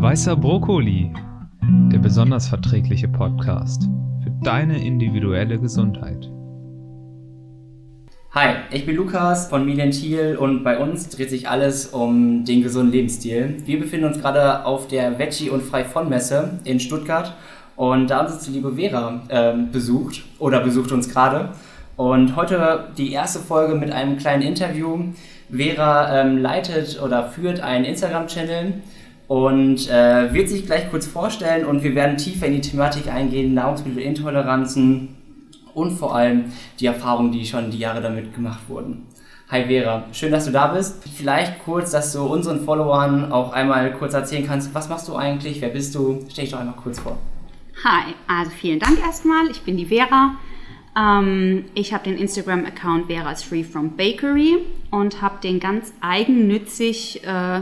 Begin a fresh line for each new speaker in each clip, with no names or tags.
Weißer Brokkoli, der besonders verträgliche Podcast für deine individuelle Gesundheit.
Hi, ich bin Lukas von Milen Thiel und bei uns dreht sich alles um den gesunden Lebensstil. Wir befinden uns gerade auf der Veggie und Frei von Messe in Stuttgart und da haben uns die liebe Vera äh, besucht oder besucht uns gerade. Und heute die erste Folge mit einem kleinen Interview. Vera ähm, leitet oder führt einen Instagram-Channel und äh, wird sich gleich kurz vorstellen und wir werden tiefer in die Thematik eingehen, Nahrungsmittelintoleranzen und vor allem die Erfahrungen, die schon die Jahre damit gemacht wurden. Hi Vera, schön, dass du da bist. Vielleicht kurz, dass du unseren Followern auch einmal kurz erzählen kannst, was machst du eigentlich, wer bist du? Stell dich doch einmal kurz vor.
Hi, also vielen Dank erstmal. Ich bin die Vera. Ähm, ich habe den Instagram-Account Vera's Free from Bakery und habe den ganz eigennützig äh,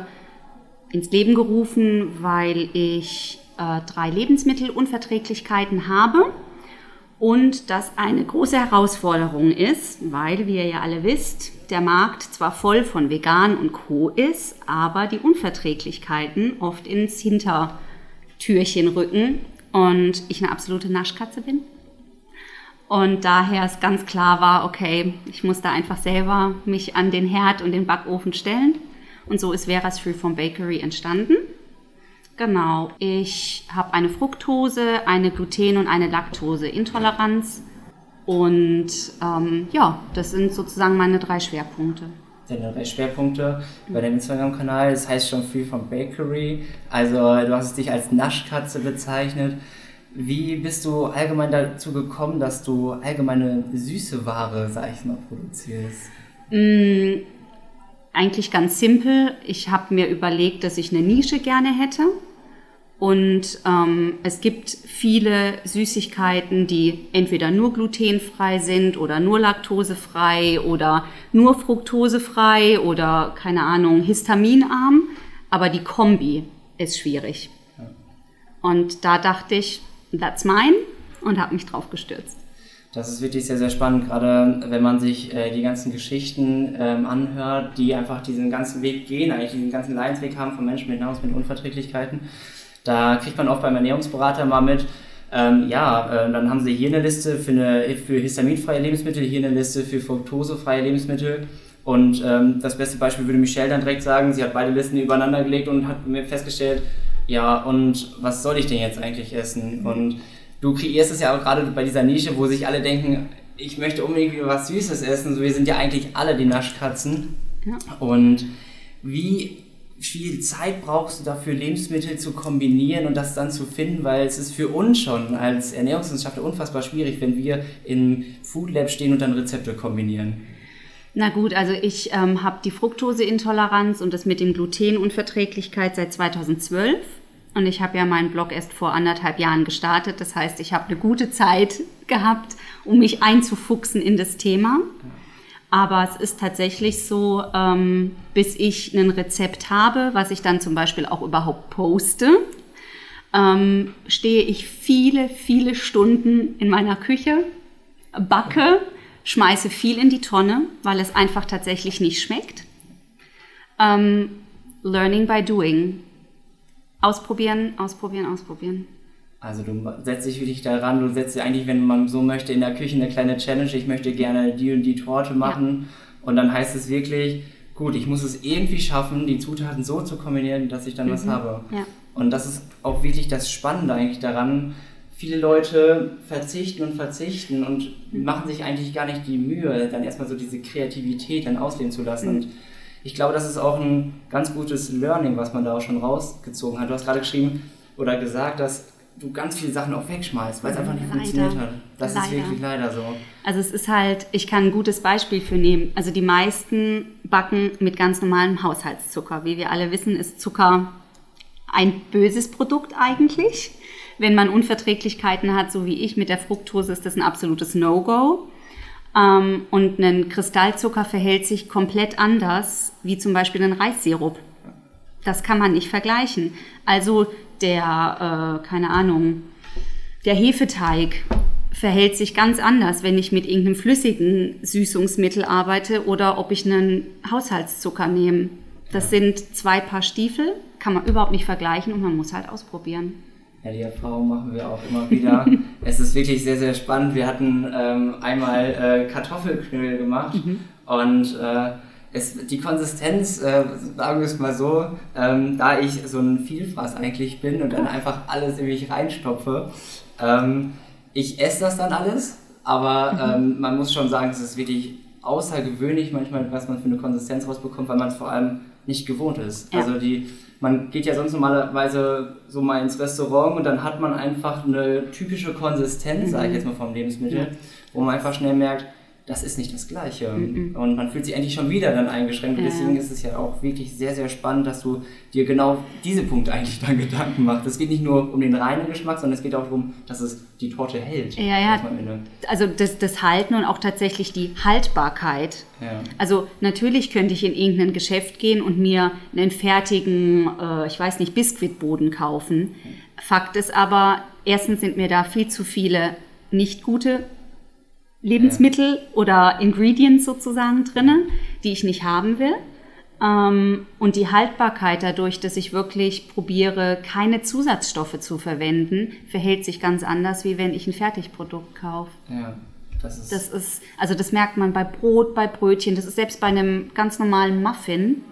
ins Leben gerufen, weil ich äh, drei Lebensmittelunverträglichkeiten habe und das eine große Herausforderung ist, weil, wie ihr ja alle wisst, der Markt zwar voll von Vegan und Co. ist, aber die Unverträglichkeiten oft ins Hintertürchen rücken und ich eine absolute Naschkatze bin. Und daher es ganz klar war, okay, ich muss da einfach selber mich an den Herd und den Backofen stellen. Und so ist Veras Free from Bakery entstanden. Genau, ich habe eine Fructose, eine Gluten- und eine Laktoseintoleranz. Und ähm, ja, das sind sozusagen meine drei Schwerpunkte.
Deine drei Schwerpunkte bei deinem Instagram-Kanal, das heißt schon Free from Bakery. Also du hast dich als Naschkatze bezeichnet. Wie bist du allgemein dazu gekommen, dass du allgemeine süße Ware, sag ich mal, produzierst?
Mm, eigentlich ganz simpel. Ich habe mir überlegt, dass ich eine Nische gerne hätte. Und ähm, es gibt viele Süßigkeiten, die entweder nur glutenfrei sind oder nur laktosefrei oder nur fruktosefrei oder keine Ahnung, histaminarm. Aber die Kombi ist schwierig. Und da dachte ich, that's mine und habe mich drauf gestürzt.
Das ist wirklich sehr, sehr spannend, gerade wenn man sich äh, die ganzen Geschichten ähm, anhört, die einfach diesen ganzen Weg gehen, eigentlich diesen ganzen Leidensweg haben von Menschen mit Nahrungsmittelunverträglichkeiten. Da kriegt man oft beim Ernährungsberater mal mit, ähm, ja, äh, dann haben sie hier eine Liste für, eine, für histaminfreie Lebensmittel, hier eine Liste für fruktosefreie Lebensmittel. Und ähm, das beste Beispiel würde Michelle dann direkt sagen, sie hat beide Listen übereinander gelegt und hat mir festgestellt, ja, und was soll ich denn jetzt eigentlich essen? Und du kreierst es ja auch gerade bei dieser Nische, wo sich alle denken, ich möchte unbedingt was Süßes essen. So, wir sind ja eigentlich alle die Naschkatzen. Ja. Und wie viel Zeit brauchst du dafür, Lebensmittel zu kombinieren und das dann zu finden, weil es ist für uns schon als Ernährungswissenschaftler unfassbar schwierig, wenn wir im Food Lab stehen und dann Rezepte kombinieren.
Na gut, also ich ähm, habe die Fructoseintoleranz und das mit dem Glutenunverträglichkeit seit 2012. Und ich habe ja meinen Blog erst vor anderthalb Jahren gestartet. Das heißt, ich habe eine gute Zeit gehabt, um mich einzufuchsen in das Thema. Aber es ist tatsächlich so, ähm, bis ich ein Rezept habe, was ich dann zum Beispiel auch überhaupt poste, ähm, stehe ich viele, viele Stunden in meiner Küche, backe, schmeiße viel in die Tonne, weil es einfach tatsächlich nicht schmeckt. Ähm, learning by doing. Ausprobieren, ausprobieren, ausprobieren.
Also du setzt dich wirklich daran, du setzt eigentlich, wenn man so möchte, in der Küche eine kleine Challenge, ich möchte gerne die und die Torte machen. Ja. Und dann heißt es wirklich, gut, ich muss es irgendwie schaffen, die Zutaten so zu kombinieren, dass ich dann mhm. was habe. Ja. Und das ist auch wirklich das Spannende eigentlich daran. Viele Leute verzichten und verzichten und machen sich eigentlich gar nicht die Mühe, dann erstmal so diese Kreativität dann ausleben zu lassen. Mhm. Und ich glaube, das ist auch ein ganz gutes Learning, was man da auch schon rausgezogen hat. Du hast gerade geschrieben oder gesagt, dass du ganz viele Sachen auch wegschmeißt, weil es einfach nicht leider. funktioniert hat. Das leider. ist wirklich leider so.
Also es ist halt, ich kann ein gutes Beispiel für nehmen. Also die meisten backen mit ganz normalem Haushaltszucker. Wie wir alle wissen, ist Zucker ein böses Produkt eigentlich. Wenn man Unverträglichkeiten hat, so wie ich mit der Fructose, ist das ein absolutes No-Go. Ähm, und ein Kristallzucker verhält sich komplett anders wie zum Beispiel ein Reissirup. Das kann man nicht vergleichen. Also der, äh, keine Ahnung, der Hefeteig verhält sich ganz anders, wenn ich mit irgendeinem flüssigen Süßungsmittel arbeite oder ob ich einen Haushaltszucker nehme. Das sind zwei Paar Stiefel kann man überhaupt nicht vergleichen und man muss halt ausprobieren.
Ja, die Erfahrung machen wir auch immer wieder. es ist wirklich sehr, sehr spannend. Wir hatten ähm, einmal äh, Kartoffelknödel gemacht mhm. und äh, es, die Konsistenz, äh, sagen wir es mal so, ähm, da ich so ein Vielfraß eigentlich bin und dann einfach alles in mich reinstopfe, ähm, ich esse das dann alles, aber mhm. ähm, man muss schon sagen, es ist wirklich außergewöhnlich manchmal, was man für eine Konsistenz rausbekommt, weil man es vor allem nicht gewohnt ist. Ja. Also die, man geht ja sonst normalerweise so mal ins Restaurant und dann hat man einfach eine typische Konsistenz, mhm. sage ich jetzt mal vom Lebensmittel, ja. wo man einfach schnell merkt, das ist nicht das Gleiche. Mhm. Und man fühlt sich endlich schon wieder dann eingeschränkt. Und deswegen ist es ja auch wirklich sehr, sehr spannend, dass du dir genau diese Punkte eigentlich dann Gedanken machst. Es geht nicht nur um den reinen Geschmack, sondern es geht auch darum, dass es die Torte hält.
Ja, ja. Also das, das Halten und auch tatsächlich die Haltbarkeit. Ja. Also natürlich könnte ich in irgendein Geschäft gehen und mir einen fertigen, äh, ich weiß nicht, Biskuitboden kaufen. Fakt ist aber, erstens sind mir da viel zu viele nicht gute Lebensmittel oder Ingredients sozusagen drinnen, die ich nicht haben will. Ähm, und die Haltbarkeit dadurch, dass ich wirklich probiere, keine Zusatzstoffe zu verwenden, verhält sich ganz anders, wie wenn ich ein Fertigprodukt kaufe. Ja. Das ist, das ist, also das merkt man bei Brot, bei Brötchen, das ist selbst bei einem ganz normalen Muffin,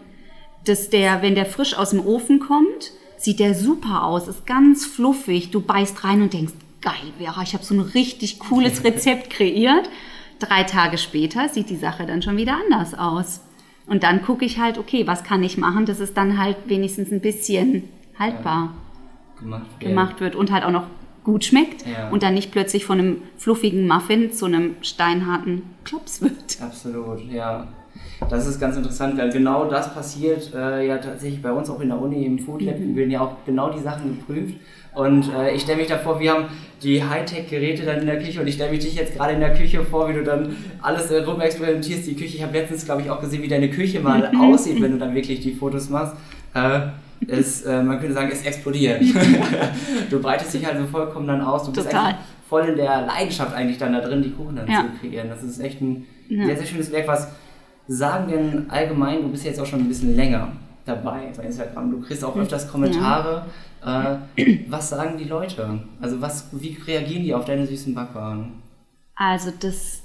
dass der, wenn der frisch aus dem Ofen kommt, sieht der super aus, ist ganz fluffig, du beißt rein und denkst, geil, Vera, ich habe so ein richtig cooles Rezept kreiert. Drei Tage später sieht die Sache dann schon wieder anders aus. Und dann gucke ich halt, okay, was kann ich machen, dass es dann halt wenigstens ein bisschen haltbar ja, gemacht, wird. gemacht, wird. und halt auch noch gut schmeckt ja. und dann nicht plötzlich von einem fluffigen Muffin zu einem steinharten Klops wird.
Absolut, ja. Das ist ganz interessant, weil genau das passiert äh, ja tatsächlich bei uns auch in der Uni im Food Lab. Mhm. Wir werden ja auch genau die Sachen geprüft. Und äh, ich stelle mich davor, wir haben die Hightech-Geräte dann in der Küche und ich stelle mich dich jetzt gerade in der Küche vor, wie du dann alles äh, rumexperimentierst, die Küche. Ich habe letztens, glaube ich, auch gesehen, wie deine Küche mal aussieht, wenn du dann wirklich die Fotos machst. Äh, es, äh, man könnte sagen, es explodiert. du breitest dich also vollkommen dann aus. Du bist Total. eigentlich voll in der Leidenschaft eigentlich dann da drin, die Kuchen dann ja. zu kreieren. Das ist echt ein ja. sehr, sehr schönes Werk. Was sagen denn allgemein, du bist jetzt auch schon ein bisschen länger dabei bei Instagram. Du kriegst auch öfters Kommentare. Ja. Äh, was sagen die Leute? Also was, wie reagieren die auf deine süßen Backwaren?
Also das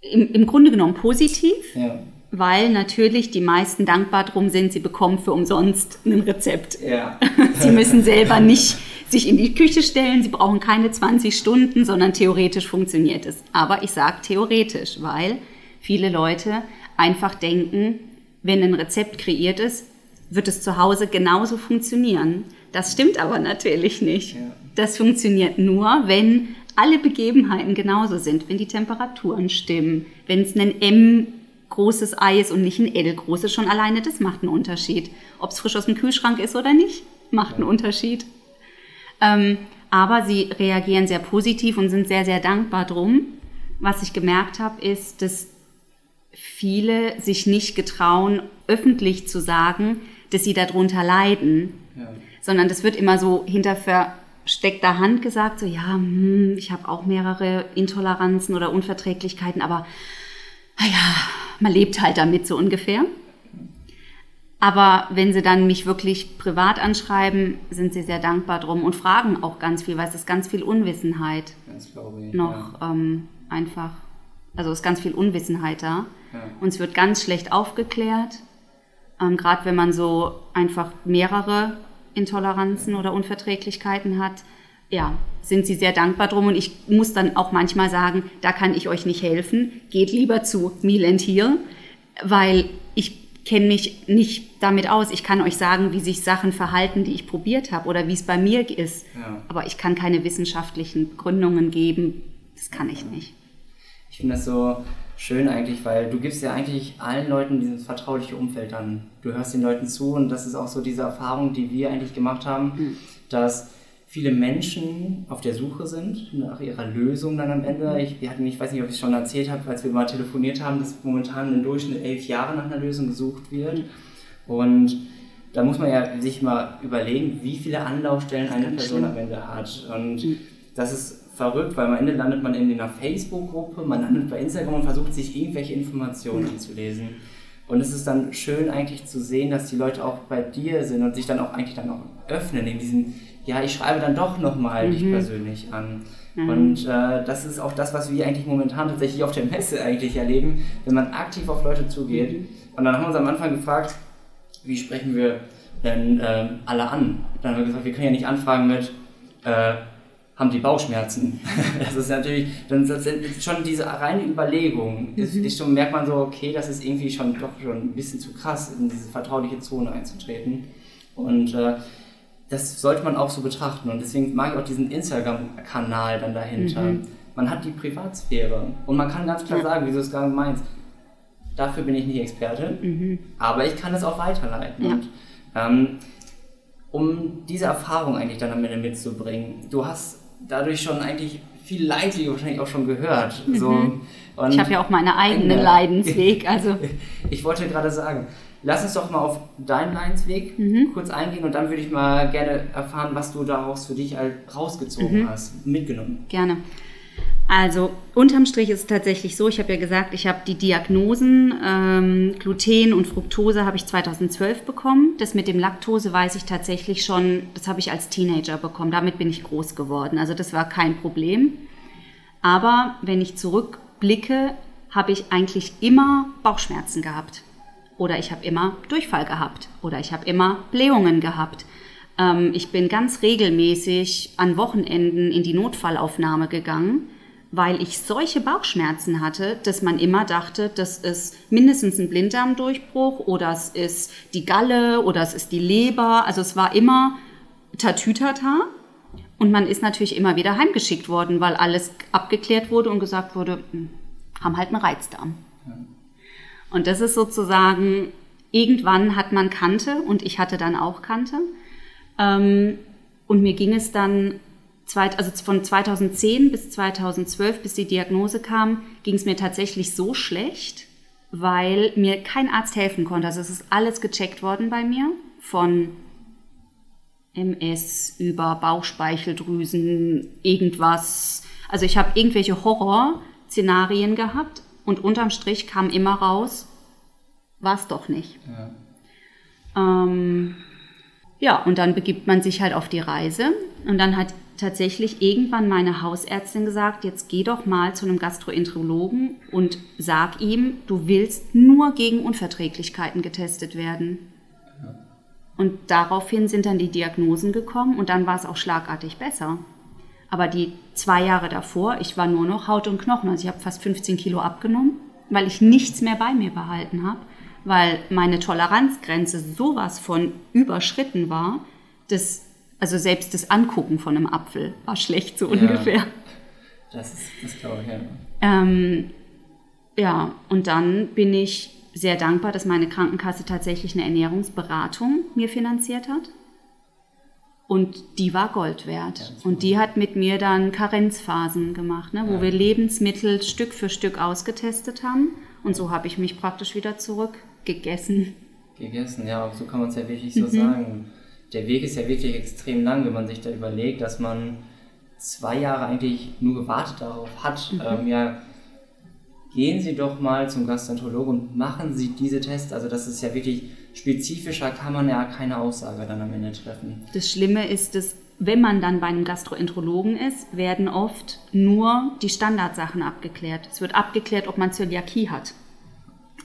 im, im Grunde genommen positiv, ja. weil natürlich die meisten dankbar drum sind, sie bekommen für umsonst ein Rezept. Ja. sie müssen selber nicht sich in die Küche stellen, sie brauchen keine 20 Stunden, sondern theoretisch funktioniert es. Aber ich sage theoretisch, weil viele Leute einfach denken, wenn ein Rezept kreiert ist, wird es zu Hause genauso funktionieren. Das stimmt aber natürlich nicht. Ja. Das funktioniert nur, wenn alle Begebenheiten genauso sind, wenn die Temperaturen stimmen, wenn es ein M großes Ei ist und nicht ein L großes, schon alleine das macht einen Unterschied. Ob es frisch aus dem Kühlschrank ist oder nicht, macht ja. einen Unterschied. Ähm, aber sie reagieren sehr positiv und sind sehr, sehr dankbar drum. Was ich gemerkt habe, ist, dass viele sich nicht getrauen, öffentlich zu sagen, dass sie darunter leiden, ja. sondern das wird immer so hinter versteckter Hand gesagt, so ja, hm, ich habe auch mehrere Intoleranzen oder Unverträglichkeiten, aber naja, man lebt halt damit so ungefähr. Aber wenn sie dann mich wirklich privat anschreiben, sind sie sehr dankbar drum und fragen auch ganz viel, weil es ist ganz viel Unwissenheit
das ich,
noch ja. ähm, einfach, also es ist ganz viel Unwissenheit da. Ja. Und es wird ganz schlecht aufgeklärt. Ähm, Gerade wenn man so einfach mehrere Intoleranzen oder Unverträglichkeiten hat, ja, sind sie sehr dankbar drum. Und ich muss dann auch manchmal sagen, da kann ich euch nicht helfen. Geht lieber zu Meal and Heal, weil ich kenne mich nicht damit aus. Ich kann euch sagen, wie sich Sachen verhalten, die ich probiert habe oder wie es bei mir ist. Ja. Aber ich kann keine wissenschaftlichen Gründungen geben. Das kann ich nicht.
Ich finde das so, schön eigentlich, weil du gibst ja eigentlich allen Leuten dieses vertrauliche Umfeld dann. Du hörst den Leuten zu und das ist auch so diese Erfahrung, die wir eigentlich gemacht haben, mhm. dass viele Menschen auf der Suche sind nach ihrer Lösung dann am Ende. Ich, wir hatten, ich weiß nicht, ob ich es schon erzählt habe, als wir mal telefoniert haben, dass momentan im Durchschnitt elf Jahre nach einer Lösung gesucht wird. Und da muss man ja sich mal überlegen, wie viele Anlaufstellen eine Person am Ende hat. Und mhm. das ist verrückt, weil am Ende landet man in einer Facebook-Gruppe, man landet bei Instagram und versucht sich irgendwelche Informationen anzulesen. Und es ist dann schön eigentlich zu sehen, dass die Leute auch bei dir sind und sich dann auch eigentlich dann auch öffnen in diesem, ja, ich schreibe dann doch nochmal mhm. dich persönlich an. Mhm. Und äh, das ist auch das, was wir eigentlich momentan tatsächlich auf der Messe eigentlich erleben, wenn man aktiv auf Leute zugeht. Mhm. Und dann haben wir uns am Anfang gefragt, wie sprechen wir denn äh, alle an? Dann haben wir gesagt, wir können ja nicht anfragen mit, äh, haben die Bauchschmerzen. das ist natürlich, dann schon diese reine Überlegung, mhm. ist, schon merkt man so, okay, das ist irgendwie schon doch schon ein bisschen zu krass, in diese vertrauliche Zone einzutreten. Und äh, das sollte man auch so betrachten. Und deswegen mag ich auch diesen Instagram-Kanal dann dahinter. Mhm. Man hat die Privatsphäre. Und man kann ganz klar sagen, wie du es gerade meinst, dafür bin ich nicht Experte, mhm. aber ich kann es auch weiterleiten. Ja. Und, ähm, um diese Erfahrung eigentlich dann am Ende mitzubringen, du hast dadurch schon eigentlich viel Leidwege wahrscheinlich auch schon gehört. Mhm. So.
Und ich habe ja auch meine eigenen Leidensweg. Also.
ich wollte gerade sagen, lass uns doch mal auf deinen Leidensweg mhm. kurz eingehen und dann würde ich mal gerne erfahren, was du daraus für dich halt rausgezogen mhm. hast, mitgenommen.
Gerne. Also unterm Strich ist es tatsächlich so, ich habe ja gesagt, ich habe die Diagnosen ähm, Gluten und Fructose habe ich 2012 bekommen. Das mit dem Laktose weiß ich tatsächlich schon, das habe ich als Teenager bekommen. Damit bin ich groß geworden. Also das war kein Problem. Aber wenn ich zurückblicke, habe ich eigentlich immer Bauchschmerzen gehabt. Oder ich habe immer Durchfall gehabt. Oder ich habe immer Blähungen gehabt. Ähm, ich bin ganz regelmäßig an Wochenenden in die Notfallaufnahme gegangen weil ich solche Bauchschmerzen hatte, dass man immer dachte, das ist mindestens ein Blinddarmdurchbruch oder es ist die Galle oder es ist die Leber. Also es war immer Tatütata. Und man ist natürlich immer wieder heimgeschickt worden, weil alles abgeklärt wurde und gesagt wurde, hm, haben halt einen Reizdarm. Und das ist sozusagen, irgendwann hat man Kante und ich hatte dann auch Kante. Ähm, und mir ging es dann also von 2010 bis 2012, bis die Diagnose kam, ging es mir tatsächlich so schlecht, weil mir kein Arzt helfen konnte. Also es ist alles gecheckt worden bei mir, von MS über Bauchspeicheldrüsen, irgendwas. Also ich habe irgendwelche Horrorszenarien gehabt und unterm Strich kam immer raus, war es doch nicht. Ja. Ähm, ja, und dann begibt man sich halt auf die Reise und dann hat tatsächlich irgendwann meine Hausärztin gesagt, jetzt geh doch mal zu einem Gastroenterologen und sag ihm, du willst nur gegen Unverträglichkeiten getestet werden. Und daraufhin sind dann die Diagnosen gekommen und dann war es auch schlagartig besser. Aber die zwei Jahre davor, ich war nur noch Haut und Knochen, also ich habe fast 15 Kilo abgenommen, weil ich nichts mehr bei mir behalten habe, weil meine Toleranzgrenze sowas von überschritten war, dass also selbst das Angucken von einem Apfel war schlecht, so ja, ungefähr.
Das ist, das glaube ich, ja.
Ähm, ja, und dann bin ich sehr dankbar, dass meine Krankenkasse tatsächlich eine Ernährungsberatung mir finanziert hat. Und die war Gold wert. Ja, und die hat mit mir dann Karenzphasen gemacht, ne, wo ja. wir Lebensmittel Stück für Stück ausgetestet haben. Und so habe ich mich praktisch wieder zurückgegessen.
Gegessen, ja, so kann man es ja wirklich so mhm. sagen der Weg ist ja wirklich extrem lang, wenn man sich da überlegt, dass man zwei Jahre eigentlich nur gewartet darauf hat. Mhm. Ähm, ja, gehen Sie doch mal zum Gastroenterologen und machen Sie diese Tests. Also das ist ja wirklich spezifischer, kann man ja keine Aussage dann am Ende treffen.
Das Schlimme ist, dass wenn man dann bei einem Gastroenterologen ist, werden oft nur die Standardsachen abgeklärt. Es wird abgeklärt, ob man Zöliakie hat.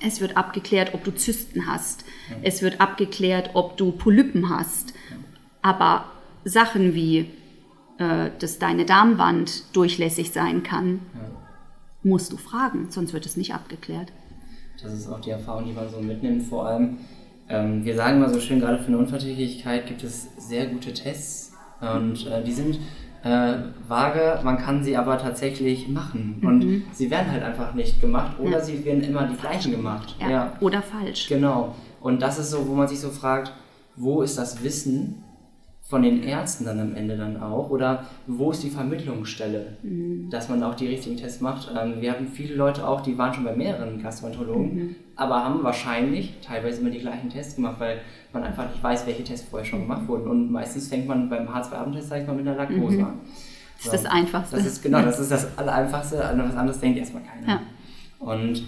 Es wird abgeklärt, ob du Zysten hast. Es wird abgeklärt, ob du Polypen hast. Aber Sachen wie, äh, dass deine Darmwand durchlässig sein kann, ja. musst du fragen, sonst wird es nicht abgeklärt.
Das ist auch die Erfahrung, die man so mitnimmt. Vor allem, ähm, wir sagen immer so schön, gerade für eine Unverträglichkeit gibt es sehr gute Tests. Und äh, die sind äh, vage, man kann sie aber tatsächlich machen. Mhm. Und sie werden halt einfach nicht gemacht oder ja. sie werden immer die gleichen gemacht.
Ja. ja. Oder falsch.
Genau. Und das ist so, wo man sich so fragt, wo ist das Wissen von den Ärzten dann am Ende dann auch? Oder wo ist die Vermittlungsstelle, mhm. dass man auch die richtigen Tests macht? Ähm, wir hatten viele Leute auch, die waren schon bei mehreren Gastroenterologen, mhm. aber haben wahrscheinlich teilweise immer die gleichen Tests gemacht, weil man einfach nicht weiß, welche Tests vorher schon gemacht wurden. Und meistens fängt man beim H2-Abendtest, sag ich mal, mit einer Laktose mhm. an.
Das ist das Einfachste.
Das ist genau, das ist das Allereinfachste. An was anderes denkt erstmal keiner. Ja. Und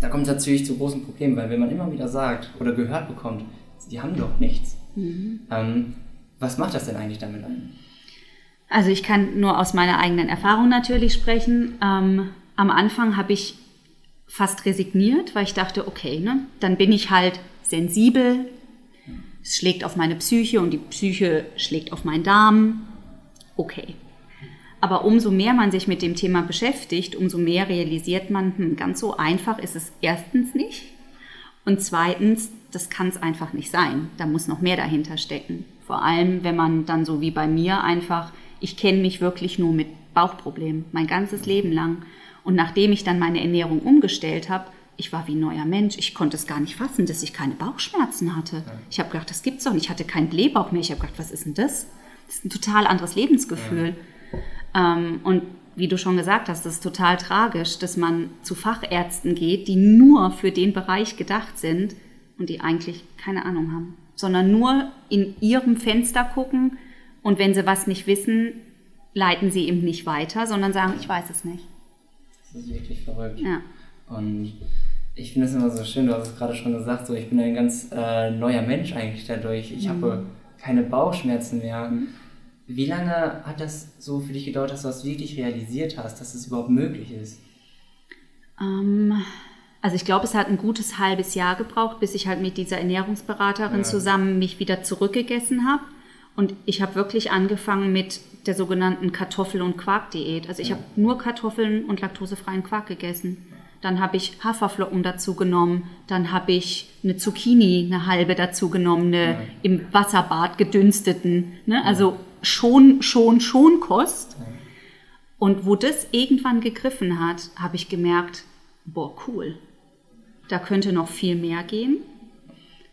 da kommt es natürlich zu großen Problemen, weil wenn man immer wieder sagt oder gehört bekommt, sie haben doch nichts, mhm. ähm, was macht das denn eigentlich damit ein?
Also ich kann nur aus meiner eigenen Erfahrung natürlich sprechen. Ähm, am Anfang habe ich fast resigniert, weil ich dachte, okay, ne, dann bin ich halt sensibel, es schlägt auf meine Psyche und die Psyche schlägt auf meinen Darm. Okay. Aber umso mehr man sich mit dem Thema beschäftigt, umso mehr realisiert man, hm, ganz so einfach ist es erstens nicht. Und zweitens, das kann es einfach nicht sein. Da muss noch mehr dahinter stecken. Vor allem, wenn man dann so wie bei mir einfach, ich kenne mich wirklich nur mit Bauchproblemen, mein ganzes Leben lang. Und nachdem ich dann meine Ernährung umgestellt habe, ich war wie ein neuer Mensch. Ich konnte es gar nicht fassen, dass ich keine Bauchschmerzen hatte. Ich habe gedacht, das gibt's doch nicht. Ich hatte keinen Blähbauch mehr. Ich habe gedacht, was ist denn das? Das ist ein total anderes Lebensgefühl. Ja. Ähm, und wie du schon gesagt hast, das ist total tragisch, dass man zu Fachärzten geht, die nur für den Bereich gedacht sind und die eigentlich keine Ahnung haben, sondern nur in ihrem Fenster gucken und wenn sie was nicht wissen, leiten sie eben nicht weiter, sondern sagen, ich weiß es nicht.
Das ist wirklich verrückt. Ja. Und ich finde es immer so schön, du hast es gerade schon gesagt, so ich bin ein ganz äh, neuer Mensch eigentlich dadurch. Ich mhm. habe keine Bauchschmerzen mehr. Mhm. Wie lange hat das so für dich gedauert, dass du das wirklich realisiert hast, dass es überhaupt möglich ist?
Ähm, also ich glaube, es hat ein gutes halbes Jahr gebraucht, bis ich halt mit dieser Ernährungsberaterin ja. zusammen mich wieder zurückgegessen habe. Und ich habe wirklich angefangen mit der sogenannten Kartoffel- und Quark-Diät. Also ich ja. habe nur Kartoffeln und laktosefreien Quark gegessen. Dann habe ich Haferflocken dazu genommen. Dann habe ich eine Zucchini, eine halbe dazu genommen, eine ja. im Wasserbad gedünsteten. Ne? Also schon, schon, schon Kost. Und wo das irgendwann gegriffen hat, habe ich gemerkt, boah, cool. Da könnte noch viel mehr gehen.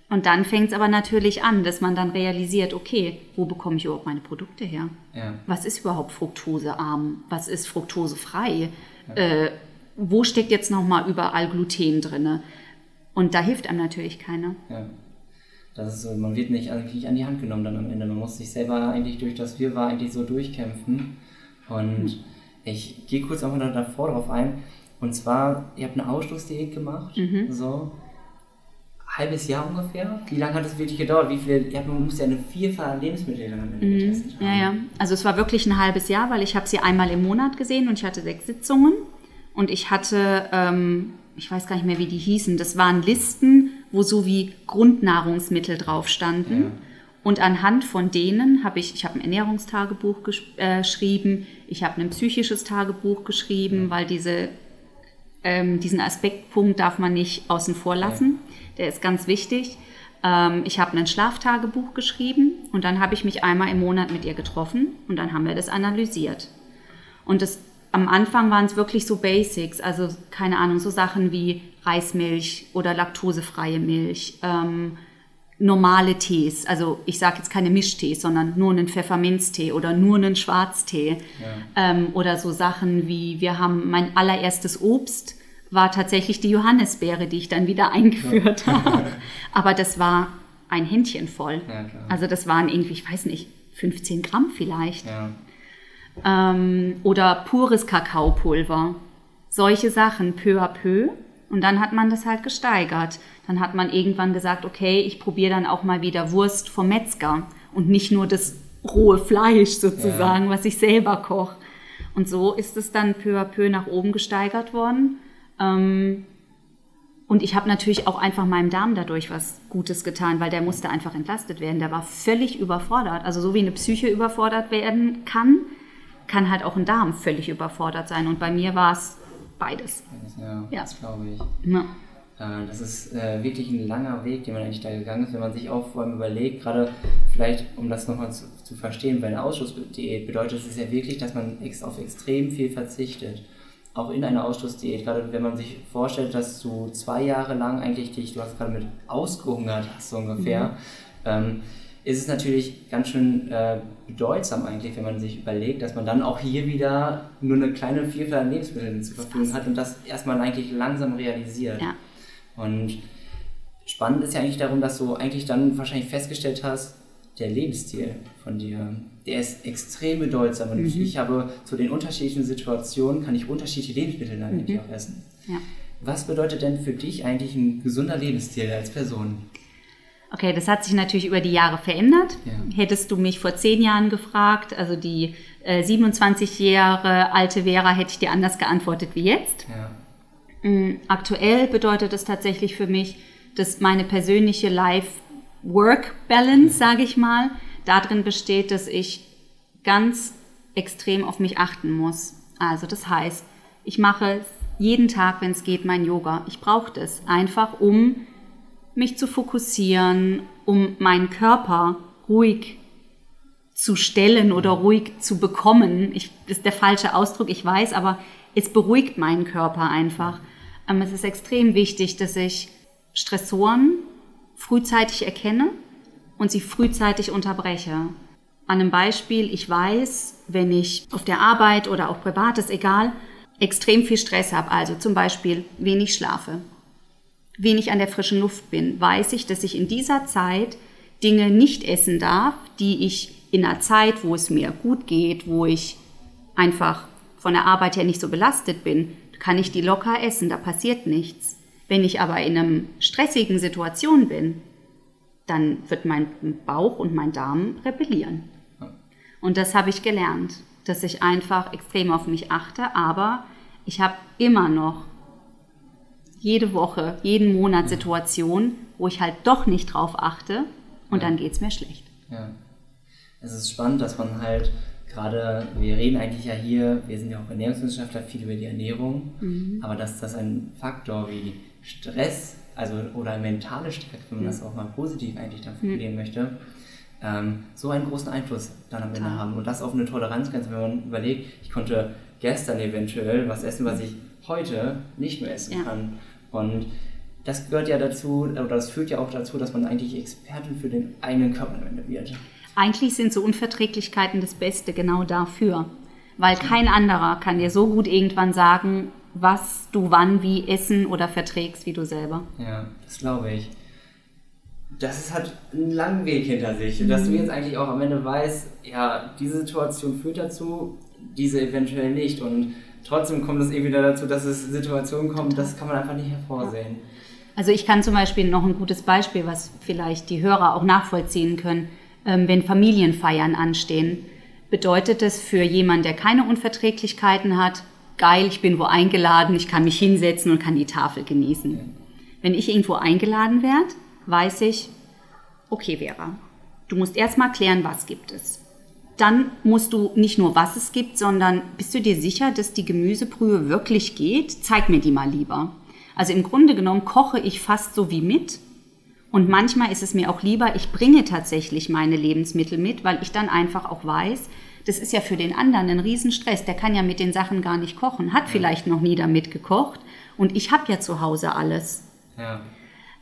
Und dann fängt es aber natürlich an, dass man dann realisiert, okay, wo bekomme ich überhaupt meine Produkte her? Ja. Was ist überhaupt fruktosearm? Was ist fruktosefrei? Ja. Äh, wo steckt jetzt nochmal überall Gluten drin? Und da hilft einem natürlich keiner.
Ja. Das ist so, man wird nicht eigentlich an die Hand genommen dann am Ende. Man muss sich selber eigentlich durch das Wirrwarr eigentlich so durchkämpfen. Und mhm. ich gehe kurz auch mal davor drauf ein. Und zwar, ihr habt eine Ausschlussdiät gemacht. Mhm. So halbes Jahr ungefähr. Wie lange hat es wirklich gedauert? Wie viele, ja, man muss ja eine Vielfalt an Lebensmitteln dann am Ende mhm. getestet
haben. Ja, ja. Also es war wirklich ein halbes Jahr, weil ich habe sie einmal im Monat gesehen und ich hatte sechs Sitzungen. Und ich hatte, ähm, ich weiß gar nicht mehr, wie die hießen, das waren Listen, wo so wie Grundnahrungsmittel drauf standen. Ja. Und anhand von denen habe ich, ich habe ein Ernährungstagebuch äh, geschrieben, ich habe ein psychisches Tagebuch geschrieben, ja. weil diese, ähm, diesen Aspektpunkt darf man nicht außen vor lassen. Der ist ganz wichtig. Ähm, ich habe ein Schlaftagebuch geschrieben und dann habe ich mich einmal im Monat mit ihr getroffen und dann haben wir das analysiert. Und das am Anfang waren es wirklich so Basics, also keine Ahnung, so Sachen wie Reismilch oder laktosefreie Milch, ähm, normale Tees, also ich sage jetzt keine Mischtees, sondern nur einen Pfefferminztee oder nur einen Schwarztee ja. ähm, oder so Sachen wie wir haben mein allererstes Obst war tatsächlich die Johannisbeere, die ich dann wieder eingeführt ja. habe, aber das war ein Händchen voll, ja, also das waren irgendwie, ich weiß nicht, 15 Gramm vielleicht ähm, oder pures Kakaopulver. Solche Sachen peu à peu. Und dann hat man das halt gesteigert. Dann hat man irgendwann gesagt, okay, ich probiere dann auch mal wieder Wurst vom Metzger und nicht nur das rohe Fleisch sozusagen, ja. was ich selber koche. Und so ist es dann peu à peu nach oben gesteigert worden. Ähm, und ich habe natürlich auch einfach meinem Darm dadurch was Gutes getan, weil der musste einfach entlastet werden. Der war völlig überfordert. Also so wie eine Psyche überfordert werden kann, kann halt auch ein Darm völlig überfordert sein. Und bei mir war es beides.
Ja, ja. das glaube ich. Ja. Äh, das ist äh, wirklich ein langer Weg, den man eigentlich da gegangen ist, wenn man sich auch vor allem überlegt, gerade vielleicht, um das nochmal zu, zu verstehen, bei einer Ausschussdiät bedeutet es ja wirklich, dass man ex auf extrem viel verzichtet. Auch in einer Ausschlussdiät, gerade wenn man sich vorstellt, dass du zwei Jahre lang eigentlich dich, du hast gerade mit ausgehungert hast so ungefähr, mhm. ähm, ist es natürlich ganz schön äh, bedeutsam eigentlich, wenn man sich überlegt, dass man dann auch hier wieder nur eine kleine Vielfalt an Lebensmitteln zur Verfügung hat und das erstmal eigentlich langsam realisiert. Ja. Und spannend ist ja eigentlich darum, dass du eigentlich dann wahrscheinlich festgestellt hast, der Lebensstil von dir, der ist extrem bedeutsam und mhm. ich habe zu den unterschiedlichen Situationen kann ich unterschiedliche Lebensmittel dann mhm. auch essen. Ja. Was bedeutet denn für dich eigentlich ein gesunder Lebensstil als Person?
Okay, das hat sich natürlich über die Jahre verändert.
Ja.
Hättest du mich vor zehn Jahren gefragt, also die äh, 27 Jahre alte Vera, hätte ich dir anders geantwortet wie jetzt.
Ja.
Mm, Aktuell bedeutet es tatsächlich für mich, dass meine persönliche Life-Work-Balance, sage ich mal, darin besteht, dass ich ganz extrem auf mich achten muss. Also das heißt, ich mache jeden Tag, wenn es geht, mein Yoga. Ich brauche das einfach, um mich zu fokussieren, um meinen Körper ruhig zu stellen oder ruhig zu bekommen. Ich, das ist der falsche Ausdruck, ich weiß, aber es beruhigt meinen Körper einfach. Ähm, es ist extrem wichtig, dass ich Stressoren frühzeitig erkenne und sie frühzeitig unterbreche. An einem Beispiel, ich weiß, wenn ich auf der Arbeit oder auch privat, ist egal, extrem viel Stress habe, also zum Beispiel wenig schlafe, wenig an der frischen Luft bin, weiß ich, dass ich in dieser Zeit Dinge nicht essen darf, die ich in einer Zeit, wo es mir gut geht, wo ich einfach von der Arbeit her nicht so belastet bin, kann ich die locker essen, da passiert nichts. Wenn ich aber in einer stressigen Situation bin, dann wird mein Bauch und mein Darm rebellieren. Und das habe ich gelernt, dass ich einfach extrem auf mich achte, aber ich habe immer noch jede Woche, jeden Monat Situationen, wo ich halt doch nicht drauf achte und dann geht es mir schlecht.
Ja. Es ist spannend, dass man halt gerade, wir reden eigentlich ja hier, wir sind ja auch Ernährungswissenschaftler, viel über die Ernährung, aber dass das ein Faktor wie Stress, also oder mentale Stärke, wenn man das auch mal positiv eigentlich dann formulieren möchte, ähm, so einen großen Einfluss dann am Ende haben. Und das auf eine Toleranzgrenze, wenn man überlegt, ich konnte gestern eventuell was essen, was ich heute nicht mehr essen
Ja.
kann. Und das gehört ja dazu, oder das führt ja auch dazu, dass man eigentlich Expertin für den eigenen Körper am Ende wird.
Eigentlich sind so Unverträglichkeiten das Beste genau dafür, weil kein anderer kann dir so gut irgendwann sagen, was du wann wie essen oder verträgst wie du selber.
Ja, das glaube ich. Das ist, hat einen langen Weg hinter sich. Und dass du jetzt eigentlich auch am Ende weißt, ja, diese Situation führt dazu, diese eventuell nicht. Und trotzdem kommt es eben wieder dazu, dass es Situationen kommen, das kann man einfach nicht hervorsehen.
Also ich kann zum Beispiel noch ein gutes Beispiel, was vielleicht die Hörer auch nachvollziehen können, wenn Familienfeiern anstehen, bedeutet es für jemanden, der keine Unverträglichkeiten hat, geil, ich bin wo eingeladen, ich kann mich hinsetzen und kann die Tafel genießen. Wenn ich irgendwo eingeladen werde, weiß ich, okay Vera, du musst erstmal klären, was gibt es. Dann musst du nicht nur, was es gibt, sondern bist du dir sicher, dass die Gemüsebrühe wirklich geht? Zeig mir die mal lieber. Also im Grunde genommen koche ich fast so wie mit. Und manchmal ist es mir auch lieber, ich bringe tatsächlich meine Lebensmittel mit, weil ich dann einfach auch weiß, das ist ja für den anderen ein Riesenstress. Der kann ja mit den Sachen gar nicht kochen, hat vielleicht noch nie damit gekocht. Und ich habe ja zu Hause alles.
Ja.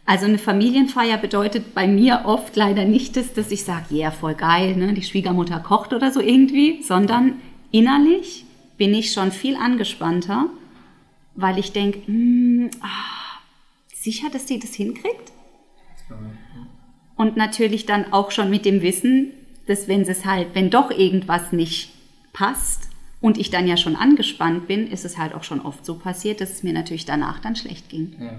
Also eine Familienfeier bedeutet bei mir oft leider nicht, dass, dass ich sage, ja, voll geil, ne? die Schwiegermutter kocht oder so irgendwie, sondern innerlich bin ich schon viel angespannter, weil ich denke, ah, sicher, dass die das hinkriegt? Und natürlich dann auch schon mit dem Wissen, dass wenn es halt, wenn doch irgendwas nicht passt und ich dann ja schon angespannt bin, ist es halt auch schon oft so passiert, dass es mir natürlich danach dann schlecht ging.
Ja.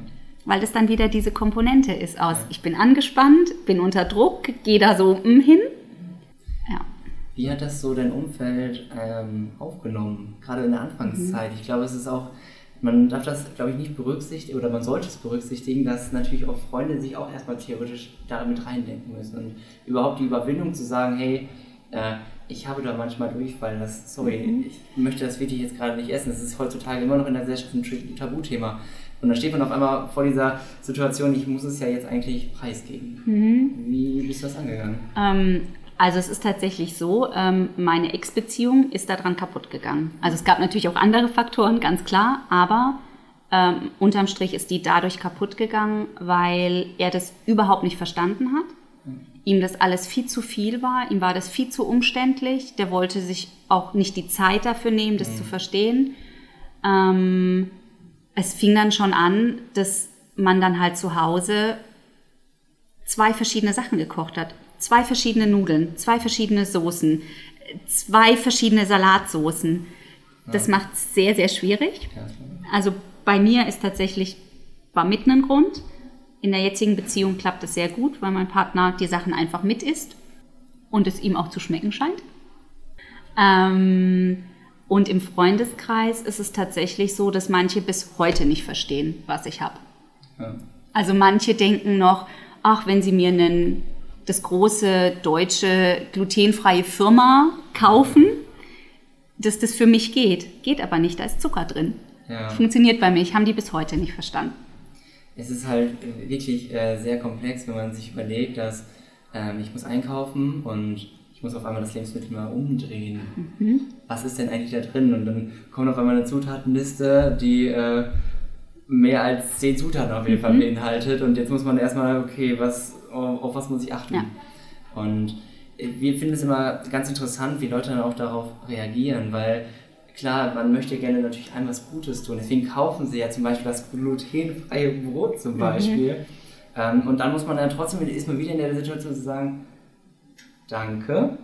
Weil das dann wieder diese Komponente ist aus, ich bin angespannt, bin unter Druck, gehe da so mm, hin. Ja.
Wie hat das so dein Umfeld ähm, aufgenommen, gerade in der Anfangszeit? Ich glaube, es ist auch, man darf das, glaube ich, nicht berücksichtigen oder man sollte es berücksichtigen, dass natürlich auch Freunde sich auch erstmal theoretisch damit reindenken müssen und überhaupt die Überwindung zu sagen, hey, äh, ich habe da manchmal Durchfall, das, sorry, ich möchte das wirklich jetzt gerade nicht essen. Das ist heutzutage immer noch in der Gesellschaft ein Tabuthema. Und dann steht man auf einmal vor dieser Situation, ich muss es ja jetzt eigentlich preisgeben. Wie bist du das angegangen?
Ähm, also es ist tatsächlich so, ähm, meine Ex-Beziehung ist daran kaputt gegangen. Also es gab natürlich auch andere Faktoren, ganz klar, aber ähm, unterm Strich ist die dadurch kaputt gegangen, weil er das überhaupt nicht verstanden hat. Ihm das alles viel zu viel war, ihm war das viel zu umständlich, der wollte sich auch nicht die Zeit dafür nehmen, das zu verstehen. Ähm, es fing dann schon an, dass man dann halt zu Hause zwei verschiedene Sachen gekocht hat. Zwei verschiedene Nudeln, zwei verschiedene Soßen, zwei verschiedene Salatsoßen. Das macht es sehr, sehr schwierig.
Ja,
Also bei mir ist tatsächlich, war mitten ein Grund. In der jetzigen Beziehung klappt es sehr gut, weil mein Partner die Sachen einfach mit isst und es ihm auch zu schmecken scheint. Ähm, und im Freundeskreis ist es tatsächlich so, dass manche bis heute nicht verstehen, was ich habe. Ja. Also manche denken noch, ach, wenn sie mir einen, das große deutsche glutenfreie Firma kaufen, dass das für mich geht. Geht aber nicht, da ist Zucker drin. Ja. Funktioniert bei mir, haben die bis heute nicht verstanden.
Es ist halt wirklich äh, sehr komplex, wenn man sich überlegt, dass ähm, ich muss einkaufen und ich muss auf einmal das Lebensmittel mal umdrehen. Mhm. Was ist denn eigentlich da drin? Und dann kommt auf einmal eine Zutatenliste, die äh, mehr als zehn Zutaten auf jeden mhm. Fall beinhaltet. Und jetzt muss man erstmal, okay, was, auf, auf was muss ich achten? Ja. Und wir finden es immer ganz interessant, wie Leute dann auch darauf reagieren, weil klar, man möchte gerne natürlich einem was Gutes tun. Deswegen kaufen sie ja zum Beispiel das glutenfreie Brot zum mhm. Beispiel. Mhm. Ähm, und dann muss man dann trotzdem, ist man wieder in der Situation zu sagen, danke.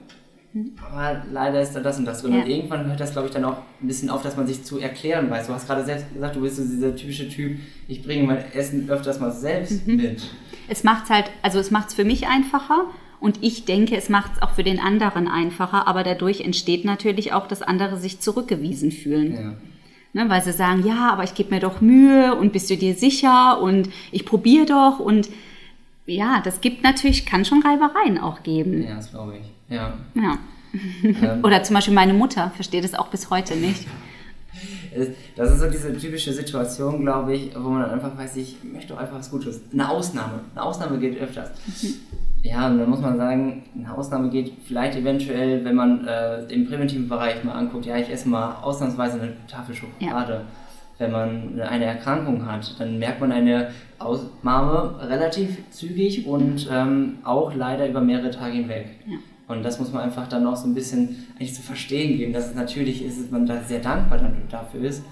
Aber leider ist da das und das drin. Ja. Und irgendwann hört das, glaube ich, dann auch ein bisschen auf, dass man sich zu erklären weiß. Du hast gerade selbst gesagt, du bist so dieser typische Typ, ich bringe mein Essen öfters mal selbst mhm. mit.
Es macht es halt, also es macht es für mich einfacher und ich denke, es macht es auch für den anderen einfacher, aber dadurch entsteht natürlich auch, dass andere sich zurückgewiesen fühlen. Ja. Ne, weil sie sagen, ja, aber ich gebe mir doch Mühe und bist du dir sicher und ich probiere doch und ja, das gibt natürlich, kann schon Reibereien auch geben.
Ja, das glaube ich. Ja.
ja. Ähm. Oder zum Beispiel meine Mutter versteht es auch bis heute nicht.
Das ist so diese typische Situation, glaube ich, wo man einfach weiß, ich möchte doch einfach was Gutes. Eine Ausnahme. Eine Ausnahme geht öfters. Mhm. Ja, und dann muss man sagen, eine Ausnahme geht vielleicht eventuell, wenn man äh, im präventiven Bereich mal anguckt, ja, ich esse mal ausnahmsweise eine Tafel Schokolade. Ja wenn man eine Erkrankung hat, dann merkt man eine Ausnahme relativ zügig und ähm, auch leider über mehrere Tage hinweg. Ja. Und das muss man einfach dann auch so ein bisschen eigentlich zu verstehen geben, dass es natürlich ist, dass man da sehr dankbar dafür ist,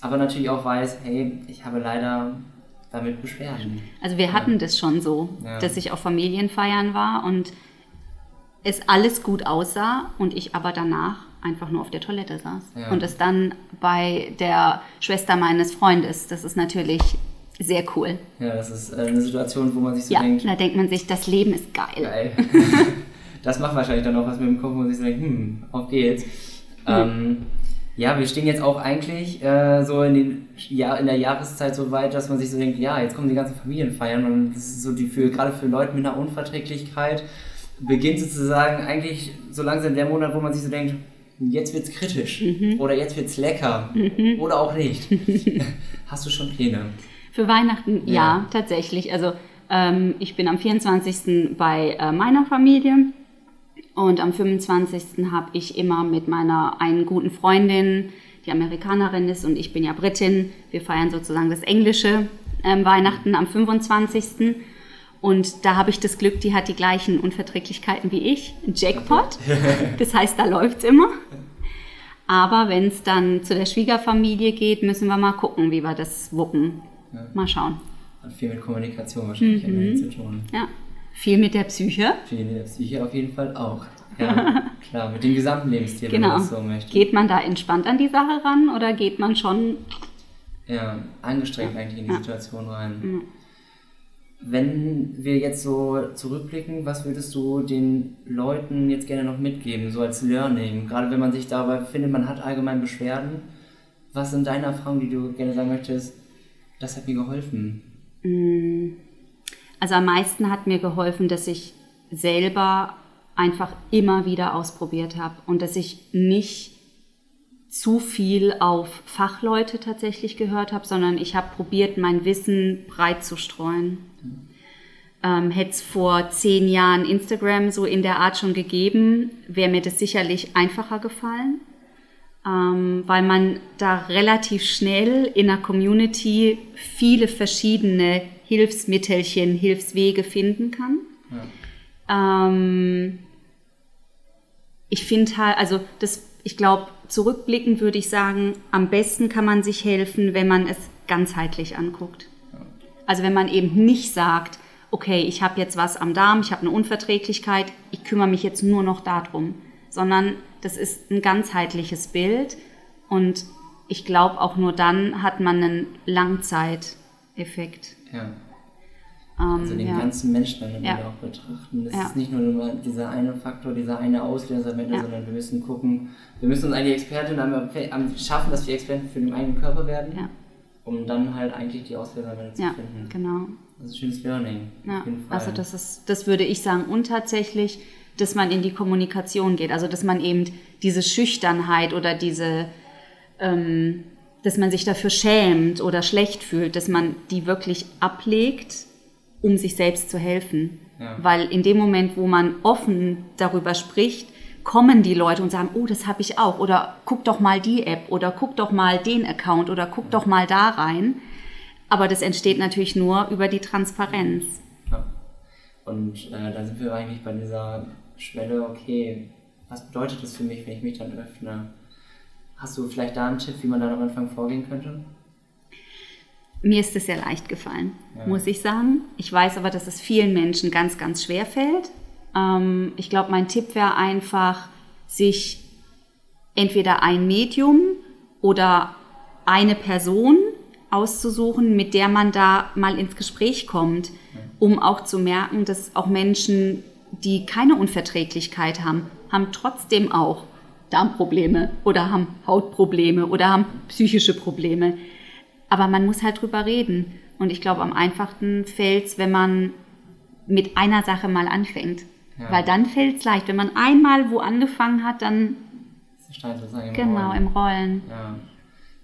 aber natürlich auch weiß, hey, ich habe leider damit Beschwerden.
Also wir hatten ja. das schon so, ja. dass ich auf Familienfeiern war und es alles gut aussah und ich aber danach einfach nur auf der Toilette saß. Ja. Und es dann bei der Schwester meines Freundes, das ist natürlich sehr cool.
Ja, das ist äh, eine Situation, wo man sich so
ja,
denkt.
Da denkt man sich, das Leben ist geil.
Geil. das macht wahrscheinlich dann auch was mit dem Kopf, wo man sich so denkt, hm, auf geht's. Mhm. Ähm, ja, wir stehen jetzt auch eigentlich äh, so in, den, ja, in der Jahreszeit so weit, dass man sich so denkt, ja, jetzt kommen die ganzen Familienfeiern und das ist so die für, gerade für Leute mit einer Unverträglichkeit, beginnt sozusagen eigentlich so langsam der Monat, wo man sich so denkt, jetzt wird's kritisch mhm. oder jetzt wird's lecker mhm. oder auch nicht. Hast du schon Pläne?
Für Weihnachten, ja, ja tatsächlich. Also ähm, ich bin am 24. bei äh, meiner Familie und am 25. habe ich immer mit meiner einen guten Freundin, die Amerikanerin ist und ich bin ja Britin, wir feiern sozusagen das englische ähm, Weihnachten am 25. Und da habe ich das Glück, die hat die gleichen Unverträglichkeiten wie ich. Ein Jackpot. Das heißt, da läuft es immer. Aber wenn es dann zu der Schwiegerfamilie geht, müssen wir mal gucken, wie wir das wuppen. Ja. Mal schauen.
Hat viel mit Kommunikation wahrscheinlich mhm. zu tun.
Ja. Viel mit der Psyche.
Viel mit der Psyche auf jeden Fall auch. Ja, klar, mit dem gesamten Lebensstil,
genau. wenn man das so möchte. Geht man da entspannt an die Sache ran oder geht man schon.
Ja, angestrengt ja. eigentlich in die ja. Situation rein. Mhm. Wenn wir jetzt so zurückblicken, was würdest du den Leuten jetzt gerne noch mitgeben, so als Learning? Gerade wenn man sich dabei findet, man hat allgemein Beschwerden. Was sind deine Erfahrungen, die du gerne sagen möchtest? Das hat mir geholfen.
Mm. Also am meisten hat mir geholfen, dass ich selber einfach immer wieder ausprobiert habe und dass ich nicht zu viel auf Fachleute tatsächlich gehört habe, sondern ich habe probiert, mein Wissen breit zu streuen. Ähm, Hätte es vor zehn Jahren Instagram so in der Art schon gegeben, wäre mir das sicherlich einfacher gefallen, ähm, weil man da relativ schnell in der Community viele verschiedene Hilfsmittelchen, Hilfswege finden kann. Ja. Ähm, ich finde halt, also das, ich glaube, zurückblickend würde ich sagen, am besten kann man sich helfen, wenn man es ganzheitlich anguckt. Also wenn man eben nicht sagt, okay, ich habe jetzt was am Darm, ich habe eine Unverträglichkeit, ich kümmere mich jetzt nur noch darum, sondern das ist ein ganzheitliches Bild und ich glaube, auch nur dann hat man einen Langzeiteffekt.
Ja.
Ähm,
Also den
ja.
ganzen Menschen, wir
Ja.
auch betrachten. Das
Ja.
ist nicht nur dieser eine Faktor, dieser eine Auslöser
Ja.
sondern wir müssen gucken, wir müssen uns eigentlich Expertin schaffen, dass wir Experten für den eigenen Körper werden, um dann halt eigentlich die Auslöser am Ende zu
ja,
finden.
genau.
Das ist ein schönes Learning.
Ja,
auf jeden Fall.
also das ist, das würde ich sagen. Und tatsächlich, dass man in die Kommunikation geht. Also dass man eben diese Schüchternheit oder diese, ähm, dass man sich dafür schämt oder schlecht fühlt, dass man die wirklich ablegt, um sich selbst zu helfen.
Ja.
Weil in dem Moment, wo man offen darüber spricht, kommen die Leute und sagen, oh, das habe ich auch. Oder guck doch mal die App oder guck doch mal den Account oder guck doch mal da rein. Aber das entsteht natürlich nur über die Transparenz.
Ja. Und äh, da sind wir eigentlich bei dieser Schwelle, okay, was bedeutet das für mich, wenn ich mich dann öffne? Hast du vielleicht da einen Tipp, wie man dann am Anfang vorgehen könnte?
Mir ist es sehr leicht gefallen,
Ja.
muss ich sagen. Ich weiß aber, dass es vielen Menschen ganz, ganz schwer fällt. Ähm, ich glaube, mein Tipp wäre einfach, sich entweder ein Medium oder eine Person auszusuchen, mit der man da mal ins Gespräch kommt, um auch zu merken, dass auch Menschen, die keine Unverträglichkeit haben, haben trotzdem auch Darmprobleme oder haben Hautprobleme oder haben psychische Probleme. Aber man muss halt drüber reden. Und ich glaube, am einfachsten fällt es, wenn man mit einer Sache mal anfängt.
Ja.
Weil dann fällt es leicht. Wenn man einmal wo angefangen hat, dann
Das steht sozusagen im
genau
Rollen.
im Rollen.
Ja.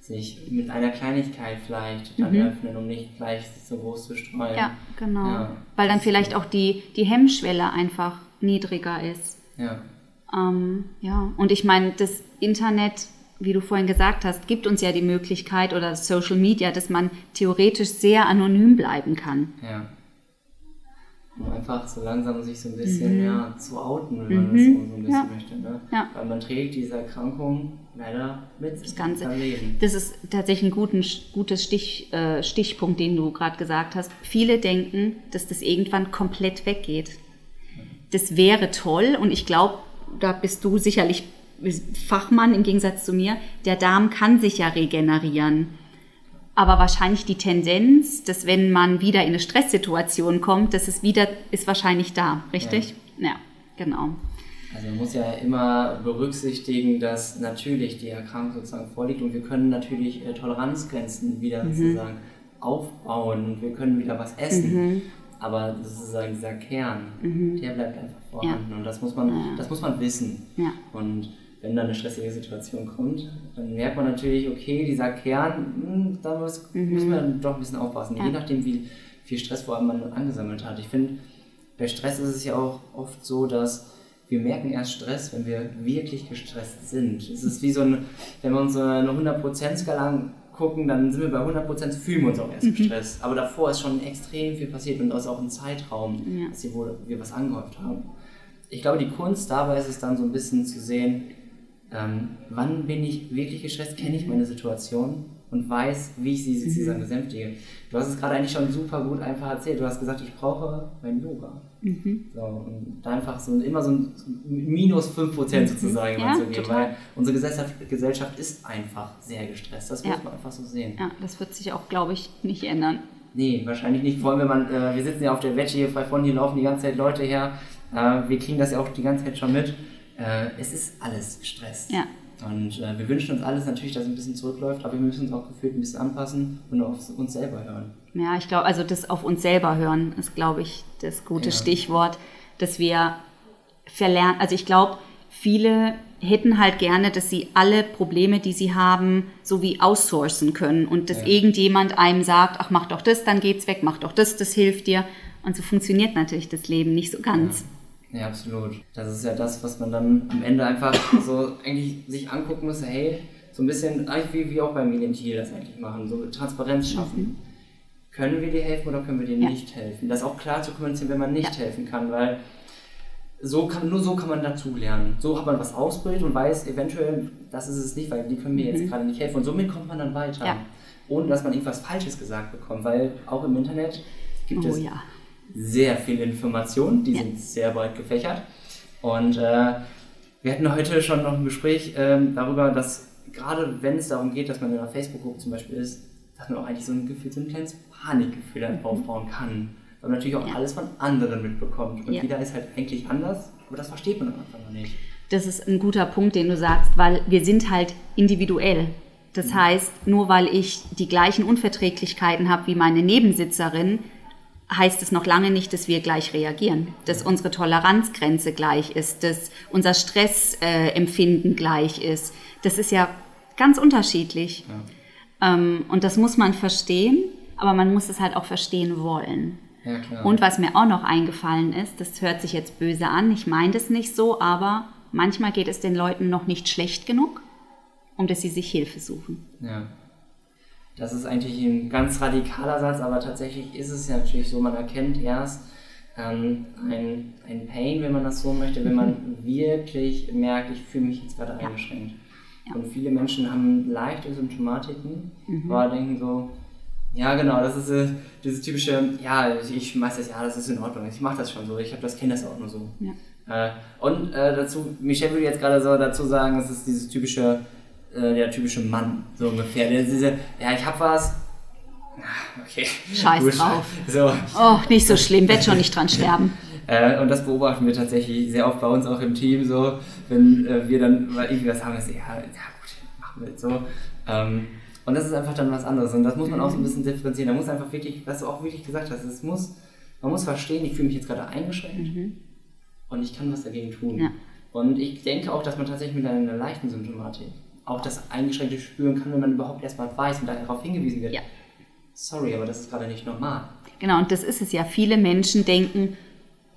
Sich mit einer Kleinigkeit vielleicht dann öffnen, um nicht gleich so groß zu streuen.
Mhm. Ja, genau.
Ja.
Weil dann vielleicht auch die, die Hemmschwelle einfach niedriger ist.
Ja.
Ähm, ja, und ich meine, das Internet, wie du vorhin gesagt hast, gibt uns ja die Möglichkeit oder Social Media, dass man theoretisch sehr anonym bleiben kann.
Ja. Um einfach so langsam sich so ein bisschen ja, zu outen, wenn man das so, so ein bisschen
Mhm. Ja.
möchte. Ne?
Ja.
Weil man trägt diese Erkrankung leider mit
Das Ganze.
Leben.
Das ist tatsächlich ein guten, gutes Stich, äh, Stichpunkt, den du gerade gesagt hast. Viele denken, dass das irgendwann komplett weggeht. Das wäre toll und ich glaube, da bist du sicherlich Fachmann im Gegensatz zu mir. Der Darm kann sich ja regenerieren. Aber wahrscheinlich die Tendenz, dass wenn man wieder in eine Stresssituation kommt, dass es wieder ist wahrscheinlich da, richtig? Ja, genau.
Also man muss ja immer berücksichtigen, dass natürlich die Erkrankung sozusagen vorliegt und wir können natürlich äh, Toleranzgrenzen wieder
Mhm.
sozusagen aufbauen und wir können wieder was essen.
Mhm.
Aber sozusagen dieser Kern, der bleibt einfach vorhanden und das muss man, das muss man wissen.
Ja.
Und wenn dann eine stressige Situation kommt, dann merkt man natürlich, okay, dieser Kern, hm, da muss, müssen wir dann doch ein bisschen aufpassen, je nachdem, wie viel Stress vor allem man angesammelt hat. Ich finde, bei Stress ist es ja auch oft so, dass wir merken erst Stress, wenn wir wirklich gestresst sind. Es ist wie so ein, wenn wir uns so eine 100%-Skala gucken, dann sind wir bei 100%, fühlen wir uns auch erst gestresst. Aber davor ist schon extrem viel passiert und das ist auch ein Zeitraum,
Ja.
dass wir was angehäuft haben. Ich glaube, die Kunst dabei ist es dann so ein bisschen zu sehen, ähm, wann bin ich wirklich gestresst, kenne ich meine Situation und weiß, wie ich sie sozusagen besänftige. Du hast es gerade eigentlich schon super gut einfach erzählt. Du hast gesagt, ich brauche mein Yoga. So, und da einfach so immer so ein minus 5% sozusagen
Ja,
zu geben, weil unsere Gesellschaft, Gesellschaft ist einfach sehr gestresst. Das muss
Ja.
man einfach so sehen.
Ja, das wird sich auch, glaube ich, nicht ändern.
Nee, wahrscheinlich nicht. Vor allem, wenn man, äh, wir sitzen ja auf der Wette hier frei von, hier laufen die ganze Zeit Leute her. Äh, wir kriegen das ja auch die ganze Zeit schon mit. Äh, es ist alles Stress.
Ja.
Und äh, wir wünschen uns alles natürlich, dass es ein bisschen zurückläuft, aber wir müssen uns auch gefühlt ein bisschen anpassen und auf uns selber hören.
Ja, ich glaube, also das auf uns selber hören ist, glaube ich, das gute
Ja.
Stichwort, dass wir verlernen, also ich glaube, viele hätten halt gerne, dass sie alle Probleme, die sie haben, so wie outsourcen können und dass
Ja.
irgendjemand einem sagt, ach, mach doch das, dann geht's weg, mach doch das, das hilft dir. Und so funktioniert natürlich das Leben nicht so ganz.
Ja, absolut. Das ist ja das, was man dann am Ende einfach so eigentlich sich angucken muss, hey, so ein bisschen, eigentlich wie, wie auch bei Median Thiel das eigentlich machen, so Transparenz schaffen. Können wir dir helfen oder können wir dir
Mhm. Ja.
nicht helfen? Das auch klar zu kommunizieren, wenn man nicht helfen kann, weil so kann, nur so kann man dazulernen. So hat man was ausprobiert und weiß eventuell, das ist es nicht, weil die können mir jetzt gerade nicht helfen. Und somit kommt man dann weiter.
Mhm. Ja.
Ohne dass man irgendwas Falsches gesagt bekommt, weil auch im Internet gibt
Oh
es
ja.
Sehr viele Informationen, die
Ja.
sind sehr breit gefächert. Und äh, wir hatten heute schon noch ein Gespräch ähm, darüber, dass gerade wenn es darum geht, dass man in einer Facebook-Gruppe zum Beispiel ist, dass man auch eigentlich so ein Gefühl, so ein kleines Panikgefühl dann aufbauen kann. Weil man natürlich auch
Ja.
alles von anderen mitbekommt. Und
Ja.
jeder ist halt eigentlich anders, aber das versteht man am Anfang noch nicht.
Das ist ein guter Punkt, den du sagst, weil wir sind halt individuell. Das heißt, nur weil ich die gleichen Unverträglichkeiten habe wie meine Nebensitzerin, heißt es noch lange nicht, dass wir gleich reagieren, dass unsere Toleranzgrenze gleich ist, dass unser Stressempfinden äh, gleich ist. Das ist ja ganz unterschiedlich. Ähm, und das muss man verstehen, aber man muss es halt auch verstehen wollen.
Ja.
Und was mir auch noch eingefallen ist, das hört sich jetzt böse an, ich meine das nicht so, aber manchmal geht es den Leuten noch nicht schlecht genug, um dass sie sich Hilfe suchen.
Ja. Das ist eigentlich ein ganz radikaler Satz, aber tatsächlich ist es ja natürlich so, man erkennt erst ähm, ein, ein Pain, wenn man das so möchte, wenn man wirklich merkt, ich fühle mich jetzt gerade eingeschränkt.
Ja.
Und viele Menschen haben leichte Symptomatiken,
Mhm.
aber denken so, ja genau, das ist äh, dieses typische, ja, ich, schmeiß das, ja, das ist in Ordnung, ich mache das schon so, ich habe das, kenne das auch nur so.
Ja.
Äh, und äh, dazu, Michelle würde jetzt gerade so dazu sagen, das ist dieses typische, äh, der typische Mann, so ungefähr. Der, diese, ja, ich hab was. Ah, Okay.
Scheiß
Gut.
drauf.
So.
Oh, nicht so schlimm, werd schon nicht dran sterben.
Äh, und das beobachten wir tatsächlich sehr oft bei uns auch im Team, so, wenn äh, wir dann irgendwie was haben, dass ja, ja gut, machen wir jetzt so. Ähm, und das ist einfach dann was anderes. Und das muss man auch so ein bisschen differenzieren. Da muss einfach wirklich, was du auch wirklich gesagt hast, es muss, man muss verstehen, ich fühle mich jetzt gerade eingeschränkt und ich kann was dagegen tun.
Mhm. Ja.
Und ich denke auch, dass man tatsächlich mit einer leichten Symptomatik auch das Eingeschränkte spüren kann, wenn man überhaupt erstmal weiß und darauf hingewiesen wird.
Ja.
Sorry, aber das ist gerade nicht normal.
Genau, und das ist es ja. Viele Menschen denken,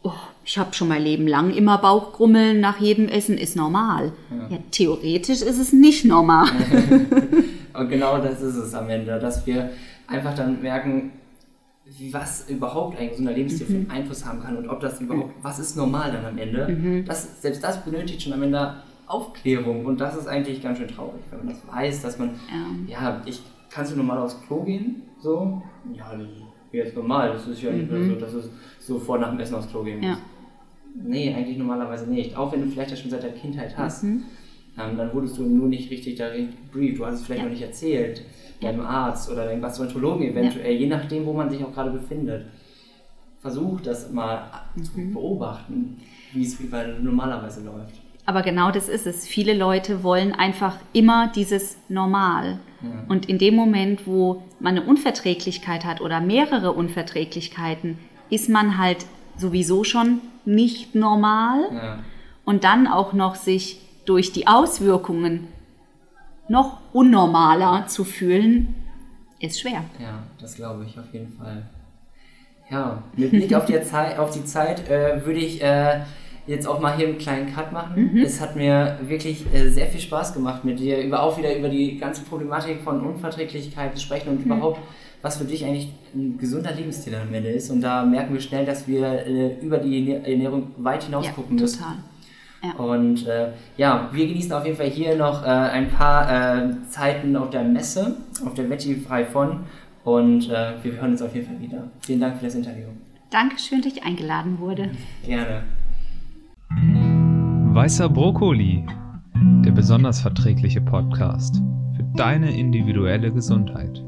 oh, ich habe schon mein Leben lang immer Bauchgrummeln nach jedem Essen, ist normal. Ja. theoretisch ist es nicht normal.
Und genau das ist es am Ende, dass wir einfach dann merken, wie was überhaupt ein gesunder Lebensstil für einen Einfluss haben kann und ob das überhaupt, was ist normal dann am Ende. Das, selbst das benötigt schon am Ende Aufklärung und das ist eigentlich ganz schön traurig, wenn man das weiß, dass man, ja, ich, kannst du normal aufs Klo gehen? So? Ja, das ist jetzt normal, das ist ja nicht mehr so, dass es so vor nach dem Essen aufs Klo gehen
Ja.
muss. Nee, eigentlich normalerweise nicht. Auch wenn du vielleicht das schon seit der Kindheit hast. Ähm, dann wurdest du nur nicht richtig darin gebrieft. Du hast es vielleicht
Ja.
noch nicht erzählt. Deinem Arzt oder deinem Gastroenterologen eventuell, je nachdem, wo man sich auch gerade befindet. Versuch das mal zu beobachten, wie es normalerweise läuft.
Aber genau das ist es. Viele Leute wollen einfach immer dieses Normal. Und in dem Moment, wo man eine Unverträglichkeit hat oder mehrere Unverträglichkeiten, ist man halt sowieso schon nicht normal.
Ja.
Und dann auch noch sich durch die Auswirkungen noch unnormaler zu fühlen, ist schwer.
Ja, das glaube ich auf jeden Fall. Ja, mit Blick auf die Zeit, auf die Zeit äh, würde ich äh, jetzt auch mal hier einen kleinen Cut machen. Es hat mir wirklich äh, sehr viel Spaß gemacht, mit dir über, auch wieder über die ganze Problematik von Unverträglichkeit zu sprechen und überhaupt, was für dich eigentlich ein gesunder Lebensstil am Ende ist. Und da merken wir schnell, dass wir äh, über die Ernährung weit hinaus
Ja,
gucken müssen.
total. Ja.
Und äh, ja, wir genießen auf jeden Fall hier noch äh, ein paar äh, Zeiten auf der Messe, auf der Veggie frei von. Und äh, wir hören uns auf jeden Fall wieder. Vielen Dank für das Interview.
Dankeschön, dass ich eingeladen wurde.
Gerne.
Weißer Brokkoli, der besonders verträgliche Podcast für deine individuelle Gesundheit.